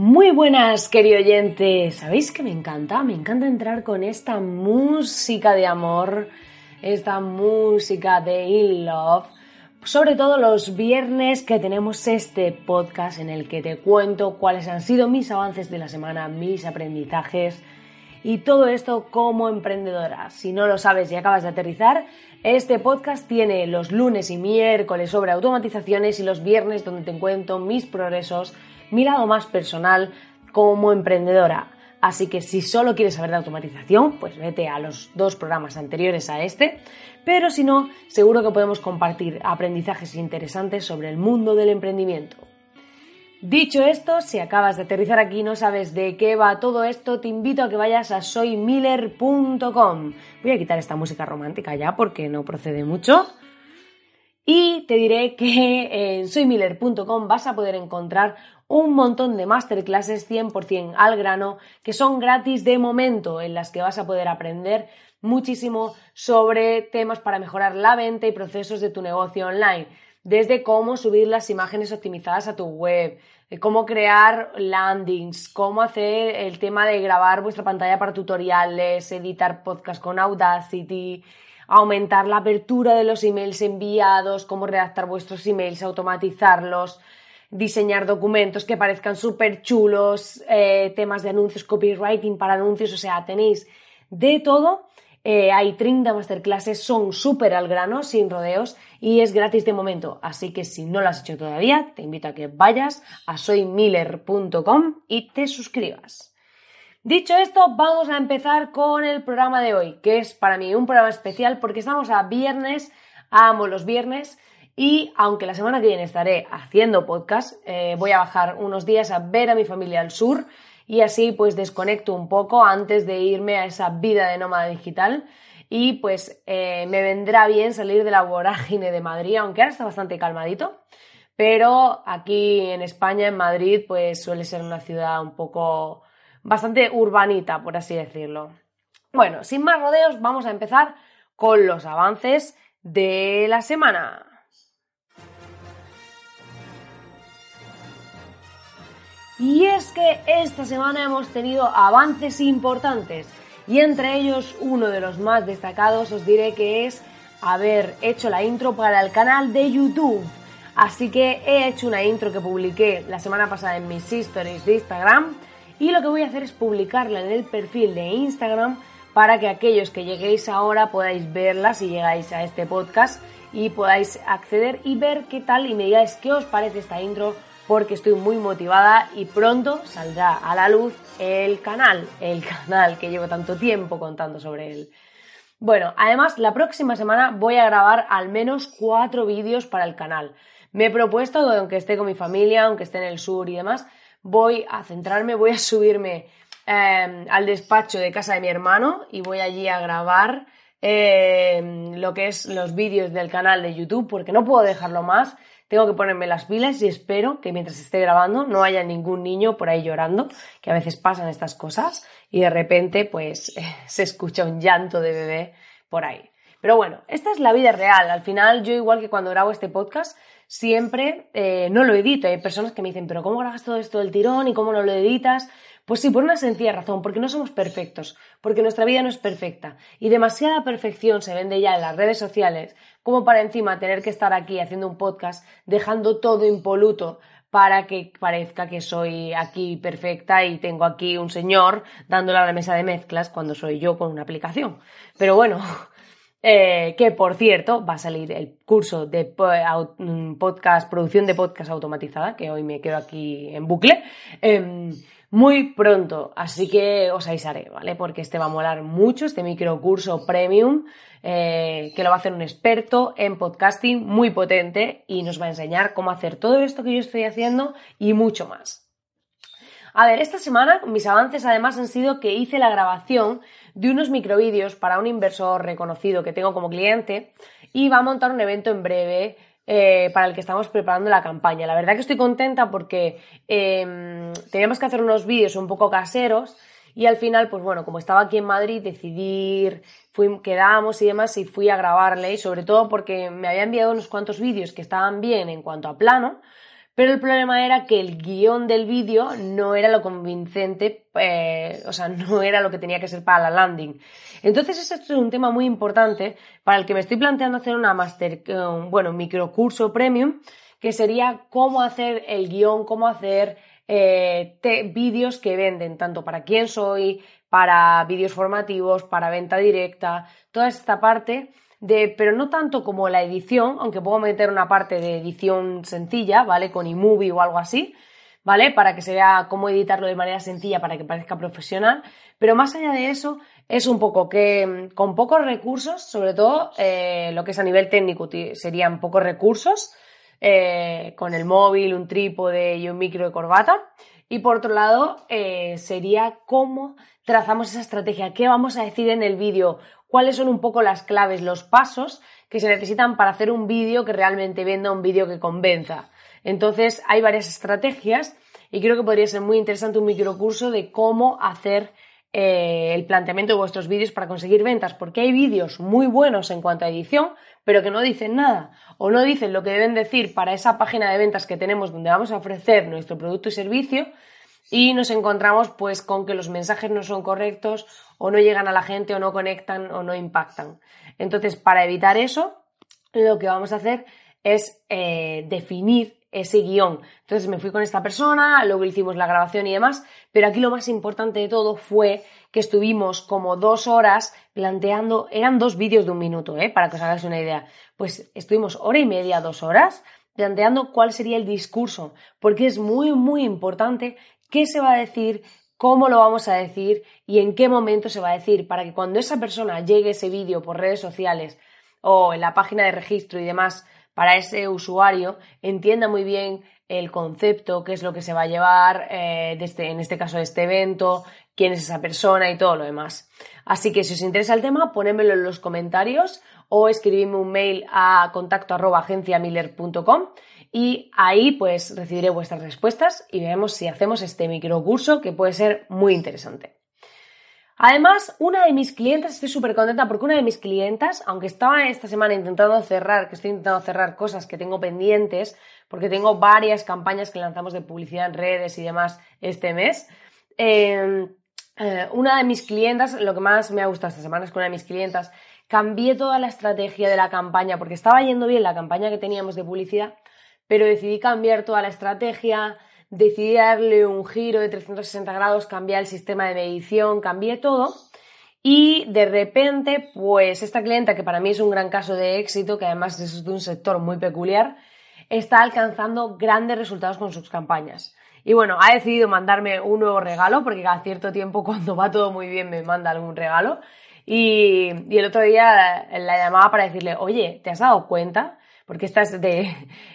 Muy buenas, querido oyente. ¿Sabéis que me encanta? Me encanta entrar con esta música de amor, esta música de In Love. Sobre todo los viernes que tenemos este podcast en el que te cuento cuáles han sido mis avances de la semana, mis aprendizajes y todo esto como emprendedora. Si no lo sabes y acabas de aterrizar, este podcast tiene los lunes y miércoles sobre automatizaciones y los viernes donde te cuento mis progresos mi lado más personal como emprendedora. Así que si solo quieres saber de automatización, pues vete a los dos programas anteriores a este. Pero si no, seguro que podemos compartir aprendizajes interesantes sobre el mundo del emprendimiento. Dicho esto, si acabas de aterrizar aquí y no sabes de qué va todo esto, te invito a que vayas a soymiller.com. Voy a quitar esta música romántica ya porque no procede mucho. Y te diré que en soymiller.com vas a poder encontrar un montón de masterclasses 100% al grano que son gratis de momento en las que vas a poder aprender muchísimo sobre temas para mejorar la venta y procesos de tu negocio online, desde cómo subir las imágenes optimizadas a tu web, cómo crear landings, cómo hacer el tema de grabar vuestra pantalla para tutoriales, editar podcast con Audacity, aumentar la apertura de los emails enviados, cómo redactar vuestros emails, automatizarlos, diseñar documentos que parezcan súper chulos, eh, temas de anuncios, copywriting para anuncios, o sea, tenéis de todo. Eh, hay 30 masterclasses, son súper al grano, sin rodeos y es gratis de momento. Así que si no lo has hecho todavía, te invito a que vayas a soymiller.com y te suscribas. Dicho esto, vamos a empezar con el programa de hoy, que es para mí un programa especial porque estamos a viernes, amo los viernes y aunque la semana que viene estaré haciendo podcast, eh, voy a bajar unos días a ver a mi familia al sur y así pues desconecto un poco antes de irme a esa vida de nómada digital y pues eh, me vendrá bien salir de la vorágine de Madrid, aunque ahora está bastante calmadito, pero aquí en España, en Madrid, pues suele ser una ciudad un poco bastante urbanita, por así decirlo. Bueno, sin más rodeos, vamos a empezar con los avances de la semana. Y es que esta semana hemos tenido avances importantes y entre ellos uno de los más destacados os diré que es haber hecho la intro para el canal de YouTube. Así que he hecho una intro que publiqué la semana pasada en mis stories de Instagram y lo que voy a hacer es publicarla en el perfil de Instagram para que aquellos que lleguéis ahora podáis verla si llegáis a este podcast y podáis acceder y ver qué tal y me digáis qué os parece esta intro porque estoy muy motivada y pronto saldrá a la luz el canal, el canal que llevo tanto tiempo contando sobre él. Bueno, además la próxima semana voy a grabar al menos cuatro vídeos para el canal. Me he propuesto, aunque esté con mi familia, aunque esté en el sur y demás, voy a centrarme, voy a subirme em, al despacho de casa de mi hermano y voy allí a grabar em, lo que es los vídeos del canal de YouTube porque no puedo dejarlo más tengo que ponerme las pilas y espero que mientras esté grabando no haya ningún niño por ahí llorando, que a veces pasan estas cosas y de repente pues se escucha un llanto de bebé por ahí. Pero bueno, esta es la vida real. Al final yo igual que cuando grabo este podcast siempre eh, no lo edito. Hay personas que me dicen, pero ¿cómo grabas todo esto del tirón y cómo no lo editas? Pues sí, por una sencilla razón, porque no somos perfectos, porque nuestra vida no es perfecta y demasiada perfección se vende ya en las redes sociales como para encima tener que estar aquí haciendo un podcast dejando todo impoluto para que parezca que soy aquí perfecta y tengo aquí un señor dándole a la mesa de mezclas cuando soy yo con una aplicación. Pero bueno, eh, que por cierto va a salir el curso de mm, podcast, producción de podcast automatizada, que hoy me quedo aquí en bucle. Em, muy pronto, así que os avisaré, ¿vale? Porque este va a molar mucho, este microcurso premium, eh, que lo va a hacer un experto en podcasting muy potente y nos va a enseñar cómo hacer todo esto que yo estoy haciendo y mucho más. A ver, esta semana mis avances además han sido que hice la grabación de unos microvídeos para un inversor reconocido que tengo como cliente y va a montar un evento en breve eh, para el que estamos preparando la campaña. La verdad que estoy contenta porque em, teníamos que hacer unos vídeos un poco caseros y al final, pues bueno, como estaba aquí en Madrid, decidí, fui, quedamos y demás y fui a grabarle y sobre todo porque me había enviado unos cuantos vídeos que estaban bien en cuanto a plano, pero el problema era que el guion del vídeo no era lo convincente, eh, o sea, no era lo que tenía que ser para la landing. Entonces, este es un tema muy importante para el que me estoy planteando hacer una master, un, bueno, microcurso premium, que sería cómo hacer el guion, cómo hacer eh, vídeos que venden, tanto para quién soy, para vídeos formativos, para venta directa, toda esta parte pero no tanto como la edición, aunque puedo meter una parte de edición sencilla, ¿vale? Con iMovie o algo así, ¿vale? Para que se vea cómo editarlo de manera sencilla para que parezca profesional. Pero más allá de eso, es un poco que con pocos recursos, sobre todo eh, lo que es a nivel técnico, serían pocos recursos, eh, con el móvil, un trípode y un micro de corbata. Y por otro lado, eh, sería cómo trazamos esa estrategia, qué vamos a decir en el vídeo, cuáles son un poco las claves, los pasos que se necesitan para hacer un vídeo que realmente venda, un vídeo que convenza. Entonces, hay varias estrategias y creo que podría ser muy interesante un microcurso de cómo hacer eh, el planteamiento de vuestros vídeos para conseguir ventas, porque hay vídeos muy buenos en cuanto a edición, pero que no dicen nada o no dicen lo que deben decir para esa página de ventas que tenemos donde vamos a ofrecer nuestro producto y servicio y nos encontramos pues con que los mensajes no son correctos o no llegan a la gente o no conectan o no impactan. Entonces, para evitar eso, lo que vamos a hacer es eh, definir ese guion. Entonces me fui con esta persona, luego hicimos la grabación y demás, pero aquí lo más importante de todo fue que estuvimos como dos horas planteando, eran dos vídeos de un minuto, ¿eh? para que os hagáis una idea. Pues estuvimos hora y media, dos horas, planteando cuál sería el discurso, porque es muy, muy importante qué se va a decir, cómo lo vamos a decir y en qué momento se va a decir, para que cuando esa persona llegue ese vídeo por redes sociales o en la página de registro y demás para ese usuario, entienda muy bien el concepto, qué es lo que se va a llevar, eh, este, en este caso de este evento, quién es esa persona y todo lo demás. Así que si os interesa el tema, ponémelo en los comentarios o escribidme un mail a contacto y ahí pues recibiré vuestras respuestas y veremos si hacemos este microcurso que puede ser muy interesante. Además, una de mis clientes, estoy súper contenta porque una de mis clientas, aunque estaba esta semana intentando cerrar, que estoy intentando cerrar cosas que tengo pendientes, porque tengo varias campañas que lanzamos de publicidad en redes y demás este mes, em, eh, una de mis clientas, lo que más me ha gustado esta semana es que una de mis clientas cambié toda la estrategia de la campaña, porque estaba yendo bien la campaña que teníamos de publicidad, pero decidí cambiar toda la estrategia, decidí darle un giro de 360 grados, cambiar el sistema de medición, cambié todo. Y de repente, pues esta clienta, que para mí es un gran caso de éxito, que además es de un sector muy peculiar, está alcanzando grandes resultados con sus campañas. Y bueno, ha decidido mandarme un nuevo regalo, porque cada cierto tiempo, cuando va todo muy bien, me manda algún regalo. Y, el otro día la llamaba para decirle, oye, ¿te has dado cuenta? Porque esta es de,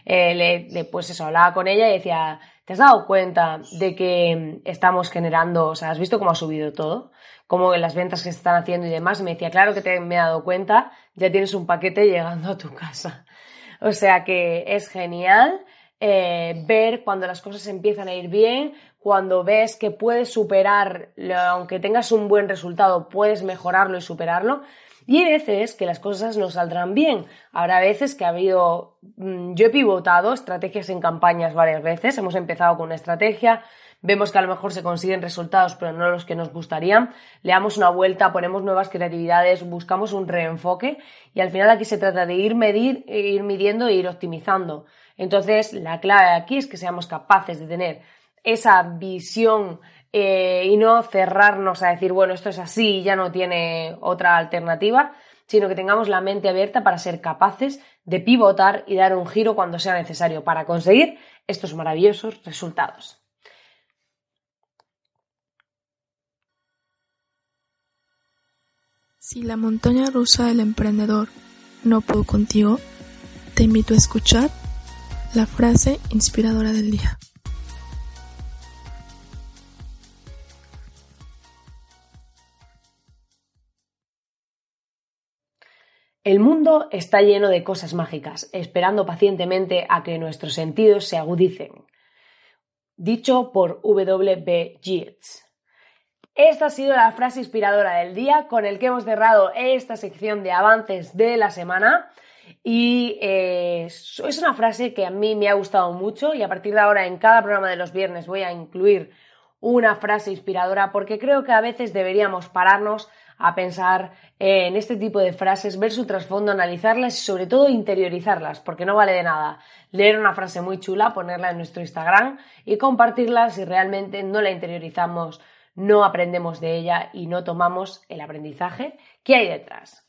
eh, pues eso, hablaba con ella y decía, ¿te has dado cuenta de que estamos generando, o sea, has visto cómo ha subido todo? Cómo las ventas que se están haciendo y demás. me decía, claro que te, me he dado cuenta, ya tienes un paquete llegando a tu casa. O sea que es genial eh, ver cuando las cosas empiezan a ir bien, cuando ves que puedes superar, aunque tengas un buen resultado, puedes mejorarlo y superarlo. Y hay veces que las cosas no saldrán bien. Habrá veces que ha habido. Mm, yo he pivotado estrategias en campañas varias veces. Hemos empezado con una estrategia, vemos que a lo mejor se consiguen resultados, pero no los que nos gustarían. Le damos una vuelta, ponemos nuevas creatividades, buscamos un reenfoque. Y al final aquí se trata de ir, medir, ir midiendo e ir optimizando. Entonces, la clave aquí es que seamos capaces de tener esa visión eh, y no cerrarnos a decir, bueno, esto es así y ya no tiene otra alternativa, sino que tengamos la mente abierta para ser capaces de pivotar y dar un giro cuando sea necesario para conseguir estos maravillosos resultados. Si la montaña rusa del emprendedor no pudo contigo, te invito a escuchar la frase inspiradora del día. El mundo está lleno de cosas mágicas, esperando pacientemente a que nuestros sentidos se agudicen. Dicho por W.B. Yeats. Esta ha sido la frase inspiradora del día con el que hemos cerrado esta sección de avances de la semana. Y eh, es una frase que a mí me ha gustado mucho y a partir de ahora en cada programa de los viernes voy a incluir una frase inspiradora porque creo que a veces deberíamos pararnos a pensar en este tipo de frases, ver su trasfondo, analizarlas y sobre todo interiorizarlas, porque no vale de nada leer una frase muy chula, ponerla en nuestro Instagram y compartirla si realmente no la interiorizamos, no aprendemos de ella y no tomamos el aprendizaje que hay detrás.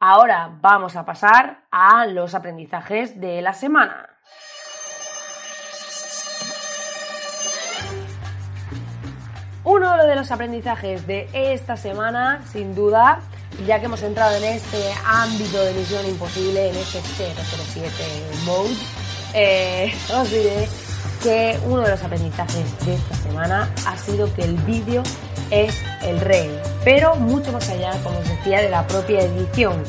Ahora vamos a pasar a los aprendizajes de la semana. Uno de los aprendizajes de esta semana, sin duda, ya que hemos entrado en este ámbito de misión imposible, en este 007 mode, eh, os diré que uno de los aprendizajes de esta semana ha sido que el vídeo es el rey, pero mucho más allá, como os decía, de la propia edición,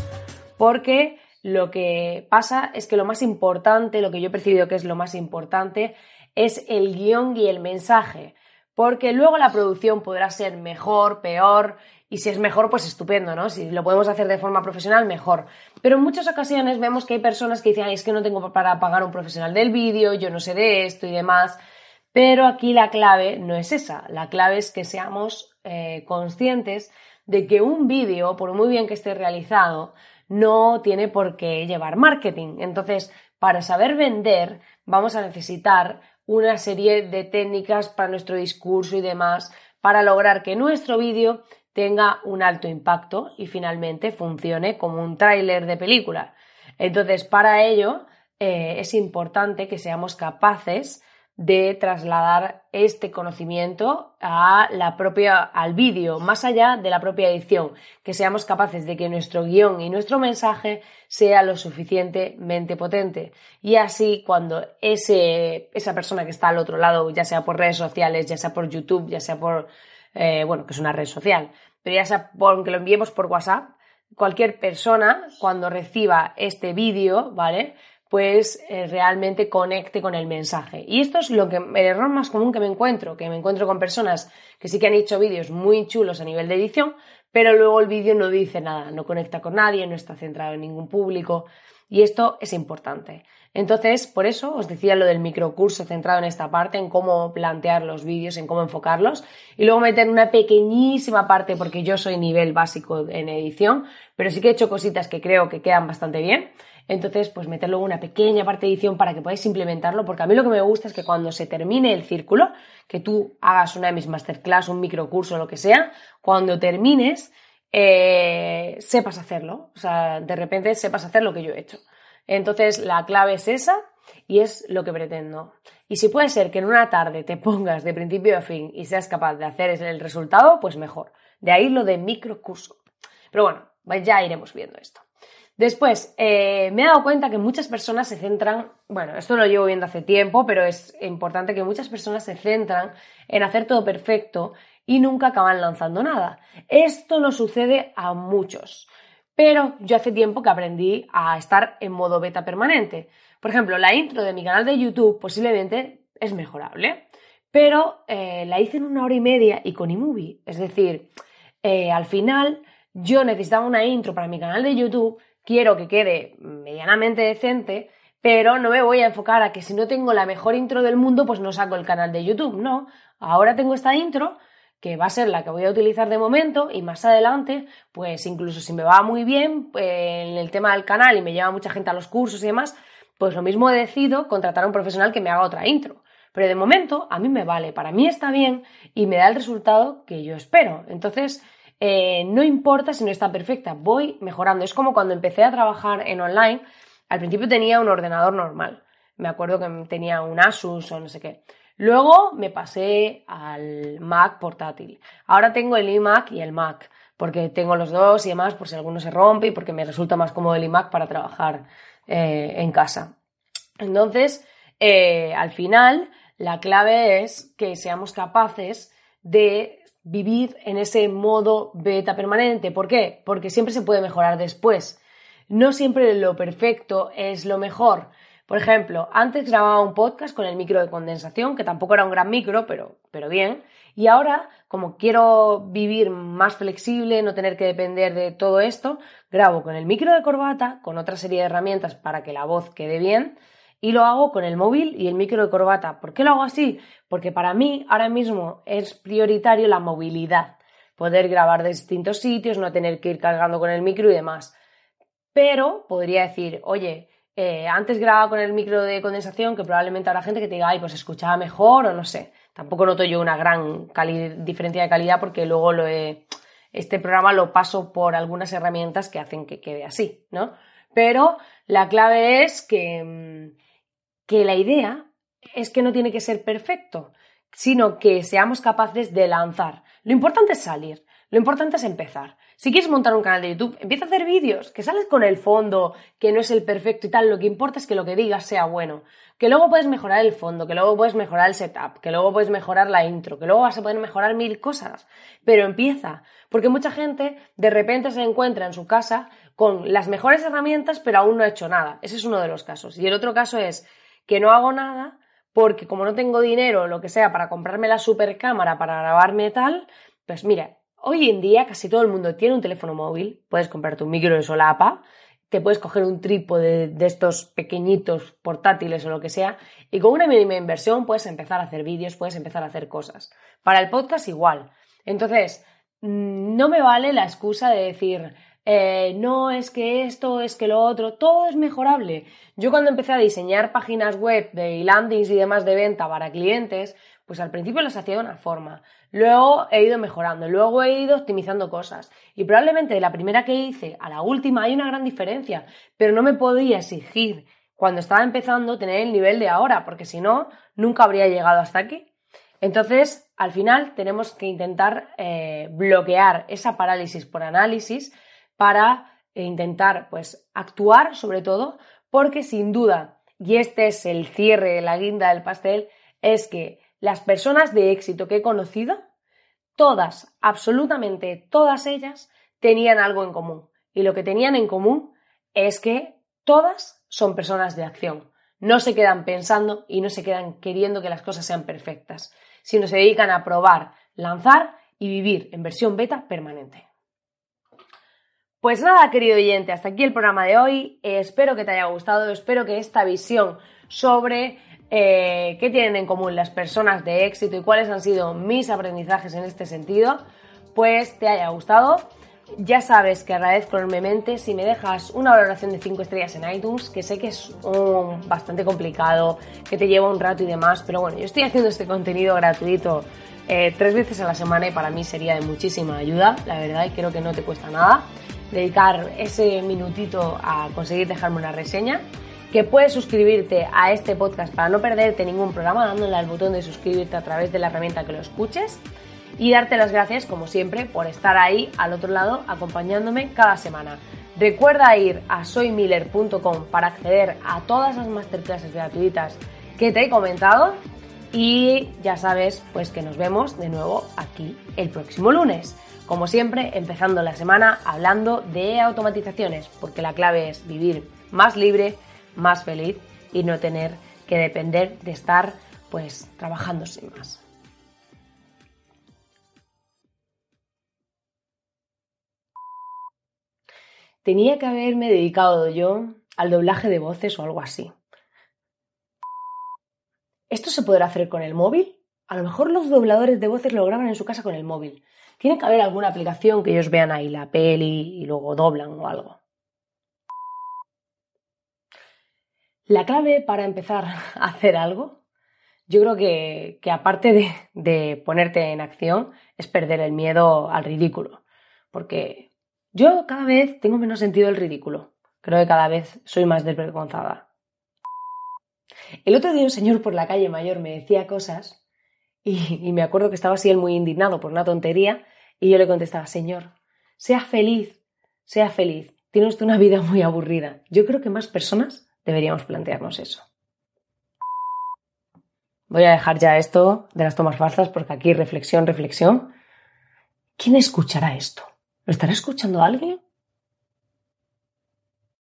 porque lo que pasa es que lo más importante, lo que yo he percibido que es lo más importante, es el guion y el mensaje porque luego la producción podrá ser mejor, peor, y si es mejor, pues estupendo, ¿no? Si lo podemos hacer de forma profesional, mejor. Pero en muchas ocasiones vemos que hay personas que dicen, es que no tengo para pagar un profesional del vídeo, yo no sé de esto y demás. Pero aquí la clave no es esa, la clave es que seamos eh, conscientes de que un vídeo, por muy bien que esté realizado, no tiene por qué llevar marketing. Entonces, para saber vender, vamos a necesitar una serie de técnicas para nuestro discurso y demás para lograr que nuestro vídeo tenga un alto impacto y finalmente funcione como un tráiler de película. Entonces, para ello eh, es importante que seamos capaces de trasladar este conocimiento a la propia, al vídeo, más allá de la propia edición, que seamos capaces de que nuestro guion y nuestro mensaje sea lo suficientemente potente. Y así, cuando ese, esa persona que está al otro lado, ya sea por redes sociales, ya sea por YouTube, ya sea por, eh, bueno, que es una red social, pero ya sea por que lo enviemos por WhatsApp, cualquier persona, cuando reciba este vídeo, ¿vale? Pues eh, realmente conecte con el mensaje. Y esto es lo que el error más común que me encuentro, que me encuentro con personas que sí que han hecho vídeos muy chulos a nivel de edición, pero luego el vídeo no dice nada, no conecta con nadie, no está centrado en ningún público y esto es importante. Entonces, por eso os decía lo del microcurso centrado en esta parte, en cómo plantear los vídeos, en cómo enfocarlos, y luego meter una pequeñísima parte, porque yo soy nivel básico en edición, pero sí que he hecho cositas que creo que quedan bastante bien. Entonces, pues meter luego una pequeña parte de edición para que podáis implementarlo, porque a mí lo que me gusta es que cuando se termine el círculo, que tú hagas una de mis masterclass, un microcurso, lo que sea, cuando termines, eh, sepas hacerlo. O sea, de repente sepas hacer lo que yo he hecho. Entonces, la clave es esa y es lo que pretendo. Y si puede ser que en una tarde te pongas de principio a fin y seas capaz de hacer el resultado, pues mejor. De ahí lo de microcurso. Pero bueno, ya iremos viendo esto. Después, eh, me he dado cuenta que muchas personas se centran, bueno, esto lo llevo viendo hace tiempo, pero es importante que muchas personas se centran en hacer todo perfecto y nunca acaban lanzando nada. Esto no sucede a muchos, pero yo hace tiempo que aprendí a estar en modo beta permanente. Por ejemplo, la intro de mi canal de YouTube posiblemente es mejorable, pero eh, la hice en una hora y media y con iMovie. Es decir, eh, al final yo necesitaba una intro para mi canal de YouTube quiero que quede medianamente decente, pero no me voy a enfocar a que si no tengo la mejor intro del mundo, pues no saco el canal de YouTube. No, ahora tengo esta intro que va a ser la que voy a utilizar de momento y más adelante, pues incluso si me va muy bien pues, en el tema del canal y me lleva mucha gente a los cursos y demás, pues lo mismo decido contratar a un profesional que me haga otra intro. Pero de momento a mí me vale, para mí está bien y me da el resultado que yo espero. Entonces, eh, no importa si no está perfecta, voy mejorando. Es como cuando empecé a trabajar en online, al principio tenía un ordenador normal. Me acuerdo que tenía un Asus o no sé qué. Luego me pasé al Mac portátil. Ahora tengo el iMac y el Mac, porque tengo los dos y demás, por si alguno se rompe y porque me resulta más cómodo el iMac para trabajar eh, en casa. Entonces, eh, al final, la clave es que seamos capaces de vivir en ese modo beta permanente. ¿Por qué? Porque siempre se puede mejorar después. no siempre lo perfecto es lo mejor. Por ejemplo, antes grababa un podcast con el micro de condensación, que tampoco era un gran micro, pero, pero bien. Y ahora, como quiero vivir más flexible, no tener que depender de todo esto, grabo con el micro de corbata, con otra serie de herramientas para que la voz quede bien, y lo hago con el móvil y el micro de corbata. ¿Por qué lo hago así? Porque para mí ahora mismo es prioritario la movilidad, poder grabar de distintos sitios, no tener que ir cargando con el micro y demás. Pero podría decir, oye, eh, antes grababa con el micro de condensación, que probablemente habrá gente que te diga, ay, pues escuchaba mejor o no sé. Tampoco noto yo una gran diferencia de calidad porque luego este programa lo paso por algunas herramientas que hacen que quede así, ¿no? Pero la clave es que, mm, que la idea es que no tiene que ser perfecto, sino que seamos capaces de lanzar. Lo importante es salir, lo importante es empezar. Si quieres montar un canal de YouTube, empieza a hacer vídeos, que sales con el fondo, que no es el perfecto y tal, lo que importa es que lo que digas sea bueno. Que luego puedes mejorar el fondo, que luego puedes mejorar el setup, que luego puedes mejorar la intro, que luego vas a poder mejorar mil cosas. Pero empieza, porque mucha gente de repente se encuentra en su casa con las mejores herramientas, pero aún no ha hecho nada. Ese es uno de los casos. Y el otro caso es que no hago nada porque como no tengo dinero o lo que sea para comprarme la super cámara para grabarme tal, pues mira, Hoy en día casi todo el mundo tiene un teléfono móvil, puedes comprarte un micro de solapa, te puedes coger un trípode de estos pequeñitos portátiles o lo que sea, y con una mínima inversión puedes empezar a hacer vídeos, puedes empezar a hacer cosas. Para el podcast igual. Entonces, mm, no me vale la excusa de decir, eh, no es que esto, es que lo otro, todo es mejorable. Yo cuando empecé a diseñar páginas web de landings y demás de venta para clientes, pues al principio las hacía de una forma, luego he ido mejorando, luego he ido optimizando cosas y probablemente de la primera que hice a la última hay una gran diferencia, pero no me podía exigir cuando estaba empezando tener el nivel de ahora, porque si no, nunca habría llegado hasta aquí. Entonces, al final tenemos que intentar eh, bloquear esa parálisis por análisis para eh, intentar pues actuar sobre todo, porque sin duda, y este es el cierre, la guinda del pastel, es que las personas de éxito que he conocido, todas, absolutamente todas ellas, tenían algo en común. Y lo que tenían en común es que todas son personas de acción. No se quedan pensando y no se quedan queriendo que las cosas sean perfectas, sino se dedican a probar, lanzar y vivir en versión beta permanente. Pues nada, querido oyente, hasta aquí el programa de hoy. espero que te haya gustado, espero que esta visión sobre eh, qué tienen en común las personas de éxito y cuáles han sido mis aprendizajes en este sentido, pues te haya gustado. Ya sabes que agradezco enormemente si me dejas una valoración de 5 estrellas en iTunes, que sé que es bastante complicado, que te lleva un rato y demás, pero bueno, yo estoy haciendo este contenido gratuito eh, tres veces a la semana y para mí sería de muchísima ayuda, la verdad, y creo que no te cuesta nada dedicar ese minutito a conseguir dejarme una reseña que puedes suscribirte a este podcast para no perderte ningún programa dándole al botón de suscribirte a través de la herramienta que lo escuches y darte las gracias como siempre por estar ahí al otro lado acompañándome cada semana. Recuerda ir a soymiller.com para acceder a todas las masterclasses gratuitas que te he comentado y ya sabes pues que nos vemos de nuevo aquí el próximo lunes. Como siempre, empezando la semana hablando de automatizaciones, porque la clave es vivir más libre, más feliz y no tener que depender de estar pues trabajando sin más. Tenía que haberme dedicado yo al doblaje de voces o algo así. ¿Esto se podrá hacer con el móvil? A lo mejor los dobladores de voces lo graban en su casa con el móvil. Tiene que haber alguna aplicación que ellos vean ahí la peli y luego doblan o algo. La clave para empezar a hacer algo, yo creo que, aparte de, de ponerte en acción, es perder el miedo al ridículo. Porque yo cada vez tengo menos sentido del ridículo. Creo que cada vez soy más desvergonzada. El otro día un señor por la calle mayor me decía cosas y, me acuerdo que estaba así él muy indignado por una tontería y yo le contestaba, señor, sea feliz, sea feliz. Tiene usted una vida muy aburrida. Yo creo que más personas deberíamos plantearnos eso. Voy a dejar ya esto de las tomas falsas porque aquí reflexión, reflexión. ¿Quién escuchará esto? ¿Lo estará escuchando alguien?